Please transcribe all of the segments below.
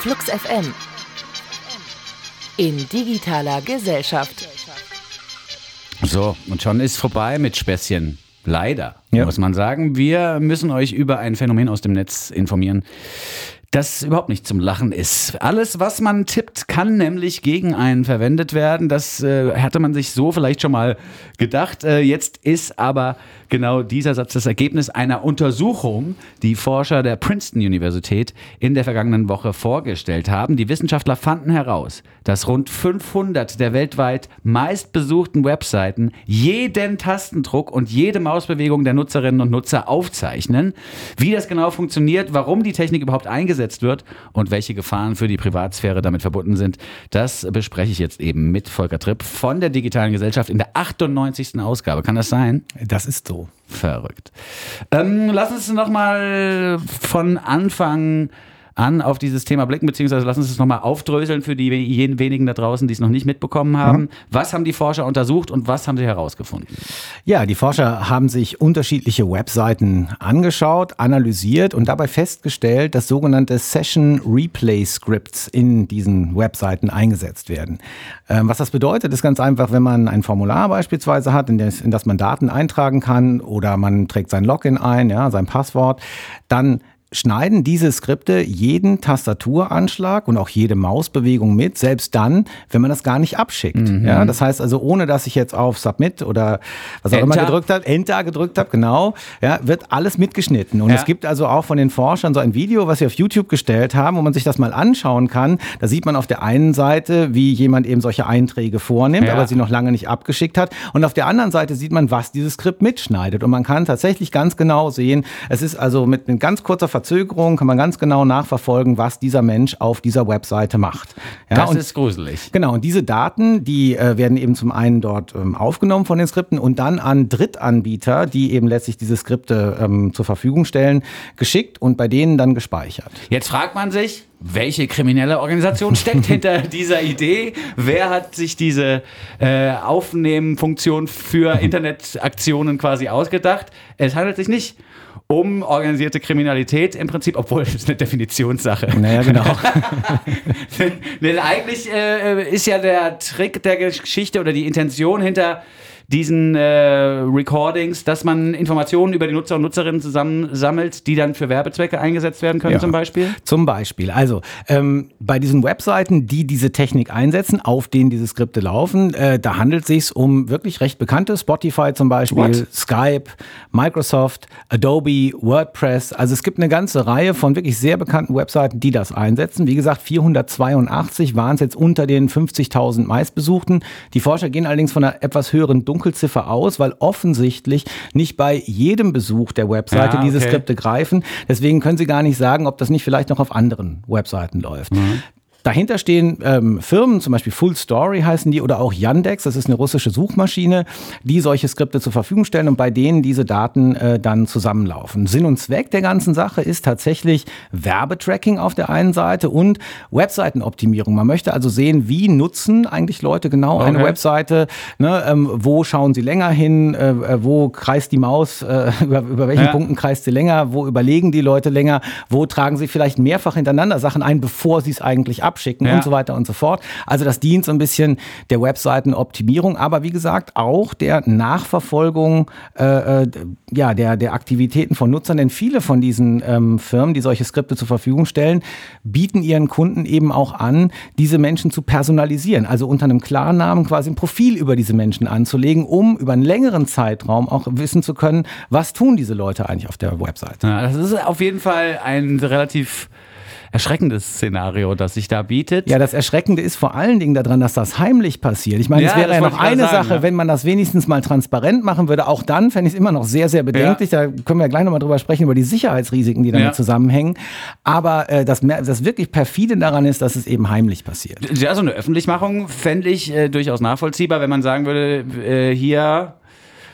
Flux FM in digitaler Gesellschaft. So, und schon ist vorbei mit Späßchen. Leider, Ja. muss man sagen. Wir müssen euch über ein Phänomen aus dem Netz informieren, das überhaupt nicht zum Lachen ist. Alles, was man tippt, kann nämlich gegen einen verwendet werden. Das äh, hatte man sich so vielleicht schon mal gedacht. Äh, jetzt ist aber genau dieser Satz das Ergebnis einer Untersuchung, die Forscher der Princeton Universität in der vergangenen Woche vorgestellt haben. Die Wissenschaftler fanden heraus, dass rund 500 der weltweit meistbesuchten Webseiten jeden Tastendruck und jede Mausbewegung der Nutzerinnen und Nutzer aufzeichnen. Wie das genau funktioniert, warum die Technik überhaupt eingesetzt wird und welche Gefahren für die Privatsphäre damit verbunden sind, das bespreche ich jetzt eben mit Volker Tripp von der Digitalen Gesellschaft in der 98. Ausgabe. Kann das sein? Das ist so. Verrückt. Ähm, lass uns nochmal von Anfang an auf dieses Thema blicken, beziehungsweise lass uns es nochmal aufdröseln für die jenen wenigen da draußen, die es noch nicht mitbekommen haben. Was haben die Forscher untersucht und was haben sie herausgefunden? Ja, die Forscher haben sich unterschiedliche Webseiten angeschaut, analysiert und dabei festgestellt, dass sogenannte Session Replay Scripts in diesen Webseiten eingesetzt werden. Ähm, was das bedeutet, ist ganz einfach, wenn man ein Formular beispielsweise hat, in das, in das man Daten eintragen kann oder man trägt sein Login ein, ja, sein Passwort, dann schneiden diese Skripte jeden Tastaturanschlag und auch jede Mausbewegung mit, selbst dann, wenn man das gar nicht abschickt. Mhm. Ja, das heißt also, ohne dass ich jetzt auf Submit oder was auch immer Enter. gedrückt habe, Enter gedrückt habe, genau, ja, wird alles mitgeschnitten. Und Ja. es gibt also auch von den Forschern so ein Video, was sie auf YouTube gestellt haben, wo man sich das mal anschauen kann. Da sieht man auf der einen Seite, wie jemand eben solche Einträge vornimmt, Ja. aber sie noch lange nicht abgeschickt hat. Und auf der anderen Seite sieht man, was dieses Skript mitschneidet. Und man kann tatsächlich ganz genau sehen, es ist also mit mit ganz kurzer Verzögerung, kann man ganz genau nachverfolgen, was dieser Mensch auf dieser Webseite macht. Ja, das und ist gruselig. Genau, und diese Daten, die äh, werden eben zum einen dort ähm, aufgenommen von den Skripten und dann an Drittanbieter, die eben letztlich diese Skripte ähm, zur Verfügung stellen, geschickt und bei denen dann gespeichert. Jetzt fragt man sich, welche kriminelle Organisation steckt hinter dieser Idee? Wer hat sich diese äh, Aufnehmen-Funktion für Internetaktionen quasi ausgedacht? Es handelt sich nicht um organisierte Kriminalität im Prinzip, obwohl das ist eine Definitionssache. Naja, genau. Denn eigentlich äh, ist ja der Trick der Geschichte oder die Intention hinter diesen äh, Recordings, dass man Informationen über die Nutzer und Nutzerinnen zusammensammelt, die dann für Werbezwecke eingesetzt werden können Ja. zum Beispiel. Zum Beispiel. Also ähm, bei diesen Webseiten, die diese Technik einsetzen, auf denen diese Skripte laufen, äh, da handelt es sich um wirklich recht bekannte, Spotify zum Beispiel, What? Skype, Microsoft, Adobe, WordPress. Also es gibt eine ganze Reihe von wirklich sehr bekannten Webseiten, die das einsetzen. Wie gesagt, 482 waren es jetzt unter den 50.000 meistbesuchten. Die Forscher gehen allerdings von einer etwas höheren Dunkelziffer aus, weil offensichtlich nicht bei jedem Besuch der Webseite Ja, diese okay. Skripte greifen. Deswegen können Sie gar nicht sagen, ob das nicht vielleicht noch auf anderen Webseiten läuft. Dahinter stehen ähm, Firmen, zum Beispiel Full Story heißen die oder auch Yandex, das ist eine russische Suchmaschine, die solche Skripte zur Verfügung stellen und bei denen diese Daten äh, dann zusammenlaufen. Sinn und Zweck der ganzen Sache ist tatsächlich Werbetracking auf der einen Seite und Webseitenoptimierung. Man möchte also sehen, wie nutzen eigentlich Leute genau eine Okay. Webseite, ne, ähm, wo schauen sie länger hin, äh, äh, wo kreist die Maus, äh, über, über welchen Ja. Punkten kreist sie länger, wo überlegen die Leute länger, wo tragen sie vielleicht mehrfach hintereinander Sachen ein, bevor sie es eigentlich abschicken Ja. und so weiter und so fort. Also das dient so ein bisschen der Webseitenoptimierung, aber wie gesagt auch der Nachverfolgung äh, äh, ja, der, der Aktivitäten von Nutzern, denn viele von diesen ähm, Firmen, die solche Skripte zur Verfügung stellen, bieten ihren Kunden eben auch an, diese Menschen zu personalisieren, also unter einem Klarnamen quasi ein Profil über diese Menschen anzulegen, um über einen längeren Zeitraum auch wissen zu können, was tun diese Leute eigentlich auf der Webseite. Ja, das ist auf jeden Fall ein relativ erschreckendes Szenario, das sich da bietet. Ja, das Erschreckende ist vor allen Dingen daran, dass das heimlich passiert. Ich meine, Ja, es wäre ja noch eine sagen, Sache, ja. wenn man das wenigstens mal transparent machen würde. Auch dann fände ich es immer noch sehr, sehr bedenklich. Da können wir gleich nochmal drüber sprechen, über die Sicherheitsrisiken, die damit Ja. zusammenhängen. Aber äh, das, das wirklich perfide daran ist, dass es eben heimlich passiert. Ja, so eine Öffentlichmachung fände ich äh, durchaus nachvollziehbar, wenn man sagen würde, äh, hier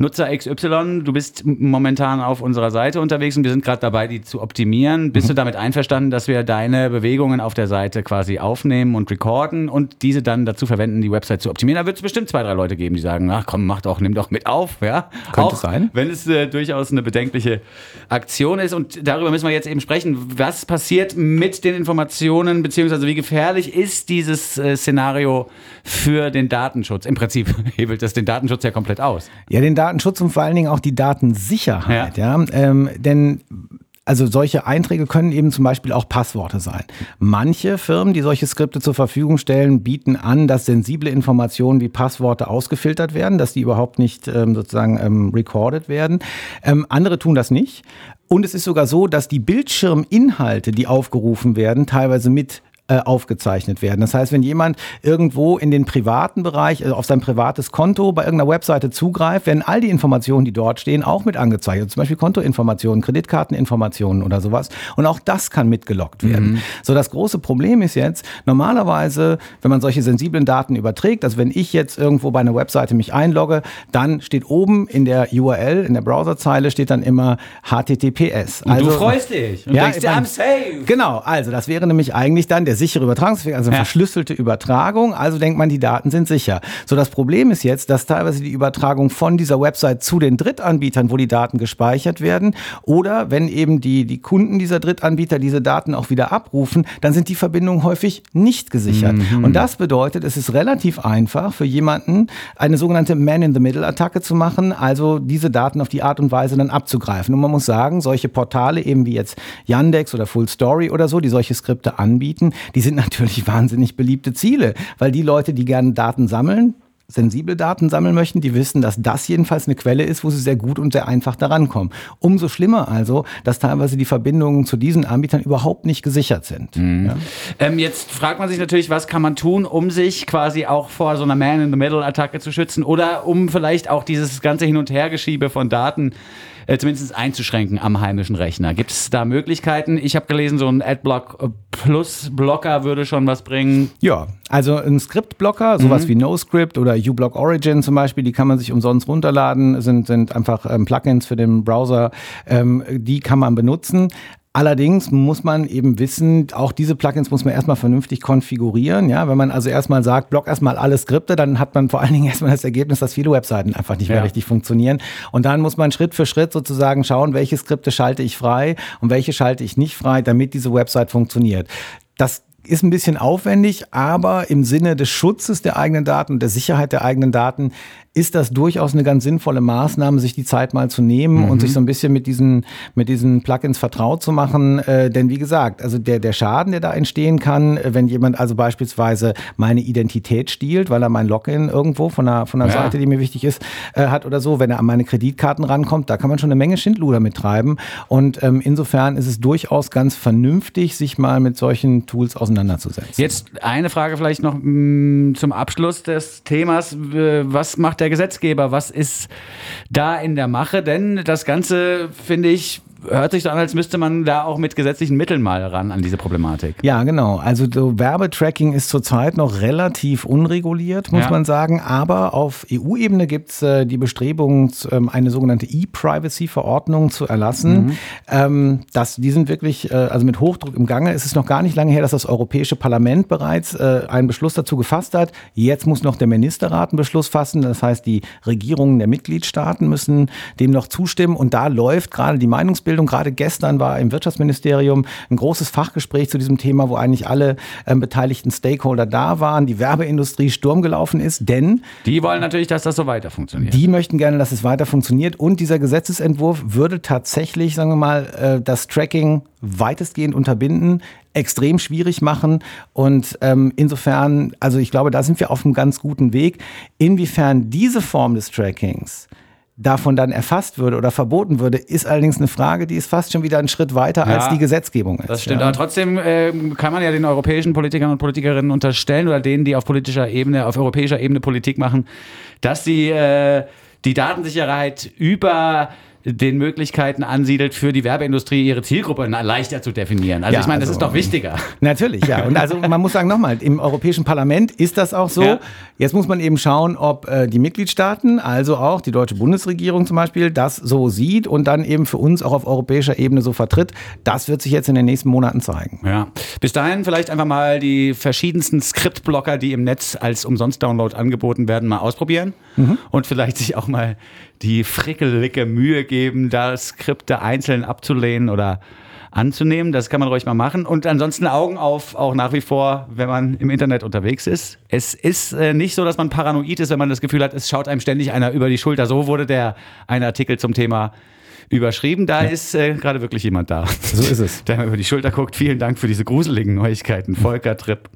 Nutzer XY, du bist momentan auf unserer Seite unterwegs und wir sind gerade dabei, die zu optimieren. Bist mhm. du damit einverstanden, dass wir deine Bewegungen auf der Seite quasi aufnehmen und recorden und diese dann dazu verwenden, die Website zu optimieren? Da wird es bestimmt zwei, drei Leute geben, die sagen, ach komm, mach doch, nimm doch mit auf. Ja? Könnte Auch, sein. Wenn es äh, durchaus eine bedenkliche Aktion ist. Und darüber müssen wir jetzt eben sprechen. Was passiert mit den Informationen, beziehungsweise wie gefährlich ist dieses äh, Szenario für den Datenschutz? Im Prinzip hebelt das den Datenschutz ja komplett aus. Ja, den Datenschutz und vor allen Dingen auch die Datensicherheit. Ja. ja? Ähm, denn also solche Einträge können eben zum Beispiel auch Passworte sein. Manche Firmen, die solche Skripte zur Verfügung stellen, bieten an, dass sensible Informationen wie Passworte ausgefiltert werden, dass die überhaupt nicht ähm, sozusagen ähm, recorded werden. Ähm, andere tun das nicht. Und es ist sogar so, dass die Bildschirminhalte, die aufgerufen werden, teilweise mit äh, aufgezeichnet werden. Das heißt, wenn jemand irgendwo in den privaten Bereich, also auf sein privates Konto bei irgendeiner Webseite zugreift, werden all die Informationen, die dort stehen, auch mit angezeigt. Also zum Beispiel Kontoinformationen, Kreditkarteninformationen oder sowas. Und auch das kann mitgelockt werden. Mhm. So, das große Problem ist jetzt, normalerweise, wenn man solche sensiblen Daten überträgt, also wenn ich jetzt irgendwo bei einer Webseite mich einlogge, dann steht oben in der URL, in der Browserzeile steht dann immer HTTPS. Und also, du freust dich und ja, denkst dir, I'm safe. Genau, also das wäre nämlich eigentlich dann der sichere Übertragungsweg, also ja. verschlüsselte Übertragung. Also denkt man, die Daten sind sicher. So, das Problem ist jetzt, dass teilweise die Übertragung von dieser Website zu den Drittanbietern, wo die Daten gespeichert werden, oder wenn eben die, die Kunden dieser Drittanbieter diese Daten auch wieder abrufen, dann sind die Verbindungen häufig nicht gesichert. Mhm. Und das bedeutet, es ist relativ einfach für jemanden, eine sogenannte Man-in-the-Middle-Attacke zu machen, also diese Daten auf die Art und Weise dann abzugreifen. Und man muss sagen, solche Portale eben wie jetzt Yandex oder Full Story oder so, die solche Skripte anbieten, die sind natürlich wahnsinnig beliebte Ziele, weil die Leute, die gerne Daten sammeln, sensible Daten sammeln möchten, die wissen, dass das jedenfalls eine Quelle ist, wo sie sehr gut und sehr einfach daran kommen. Umso schlimmer also, dass teilweise die Verbindungen zu diesen Anbietern überhaupt nicht gesichert sind. Mhm. Ja? Ähm, jetzt fragt man sich natürlich, was kann man tun, um sich quasi auch vor so einer Man-in-the-Middle-Attacke zu schützen oder um vielleicht auch dieses ganze Hin- und Hergeschiebe von Daten äh, zumindest einzuschränken am heimischen Rechner. Gibt es da Möglichkeiten? Ich habe gelesen, so ein Adblock Plus Blocker würde schon was bringen. Ja, also ein Skriptblocker, sowas mhm. wie NoScript oder uBlock Origin zum Beispiel, die kann man sich umsonst runterladen, sind, sind einfach ähm, Plugins für den Browser, ähm, die kann man benutzen. Allerdings muss man eben wissen, auch diese Plugins muss man erstmal vernünftig konfigurieren. Ja, wenn man also erstmal sagt, block erstmal alle Skripte, dann hat man vor allen Dingen erstmal das Ergebnis, dass viele Webseiten einfach nicht mehr ja. richtig funktionieren. Und dann muss man Schritt für Schritt sozusagen schauen, welche Skripte schalte ich frei und welche schalte ich nicht frei, damit diese Website funktioniert. Das ist ein bisschen aufwendig, aber im Sinne des Schutzes der eigenen Daten und der Sicherheit der eigenen Daten ist das durchaus eine ganz sinnvolle Maßnahme, sich die Zeit mal zu nehmen mhm. und sich so ein bisschen mit diesen, mit diesen Plugins vertraut zu machen. Äh, denn wie gesagt, also der, der Schaden, der da entstehen kann, äh, wenn jemand also beispielsweise meine Identität stiehlt, weil er mein Login irgendwo von einer, von einer ja. Seite, die mir wichtig ist, äh, hat oder so, wenn er an meine Kreditkarten rankommt, da kann man schon eine Menge Schindluder mittreiben. Und ähm, insofern ist es durchaus ganz vernünftig, sich mal mit solchen Tools auseinanderzusetzen. Jetzt eine Frage vielleicht noch mh, mm, zum Abschluss des Themas. Was macht der Gesetzgeber? Was ist da in der Mache? Denn das Ganze, finde ich, hört sich so an, als müsste man da auch mit gesetzlichen Mitteln mal ran an diese Problematik. Ja, genau. Also so Werbetracking ist zurzeit noch relativ unreguliert, muss ja. man sagen. Aber auf EU-Ebene gibt es äh, die Bestrebung, ähm, eine sogenannte E-Privacy-Verordnung zu erlassen. Mhm. Ähm, das, die sind wirklich äh, also mit Hochdruck im Gange. Es ist noch gar nicht lange her, dass das Europäische Parlament bereits äh, einen Beschluss dazu gefasst hat. Jetzt muss noch der Ministerrat einen Beschluss fassen. Das heißt, die Regierungen der Mitgliedstaaten müssen dem noch zustimmen. Und da läuft gerade die Meinungsbildung Ausbildung. Gerade gestern war im Wirtschaftsministerium ein großes Fachgespräch zu diesem Thema, wo eigentlich alle ähm, beteiligten Stakeholder da waren, die Werbeindustrie Sturm gelaufen ist, denn die wollen natürlich, dass das so weiter funktioniert. Die möchten gerne, dass es weiter funktioniert und dieser Gesetzesentwurf würde tatsächlich, sagen wir mal, äh, das Tracking weitestgehend unterbinden, extrem schwierig machen. Und ähm, insofern, also ich glaube, da sind wir auf einem ganz guten Weg. Inwiefern diese Form des Trackings davon dann erfasst würde oder verboten würde, ist allerdings eine Frage, die ist fast schon wieder einen Schritt weiter ja, als die Gesetzgebung ist. Das stimmt, ja. aber trotzdem äh, kann man ja den europäischen Politikern und Politikerinnen unterstellen oder denen, die auf politischer Ebene, auf europäischer Ebene Politik machen, dass sie äh, die Datensicherheit über den Möglichkeiten ansiedelt, für die Werbeindustrie ihre Zielgruppe leichter zu definieren. Also Ja, ich meine, das also, ist doch wichtiger. Natürlich, ja. Und also man muss sagen nochmal, im Europäischen Parlament ist das auch so. Ja. Jetzt muss man eben schauen, ob äh, die Mitgliedstaaten, also auch die deutsche Bundesregierung zum Beispiel, das so sieht und dann eben für uns auch auf europäischer Ebene so vertritt. Das wird sich jetzt in den nächsten Monaten zeigen. Ja. Bis dahin vielleicht einfach mal die verschiedensten Skriptblocker, die im Netz als Umsonst-Download angeboten werden, mal ausprobieren und vielleicht sich auch mal die frickelige Mühe geben, da Skripte einzeln abzulehnen oder anzunehmen. Das kann man ruhig mal machen. Und ansonsten Augen auf, auch nach wie vor, wenn man im Internet unterwegs ist. Es ist äh, nicht so, dass man paranoid ist, wenn man das Gefühl hat, es schaut einem ständig einer über die Schulter. So wurde der ein Artikel zum Thema überschrieben. Da ist äh, gerade wirklich jemand da. So ist es. Der mir über die Schulter guckt. Vielen Dank für diese gruseligen Neuigkeiten. Volker Tripp.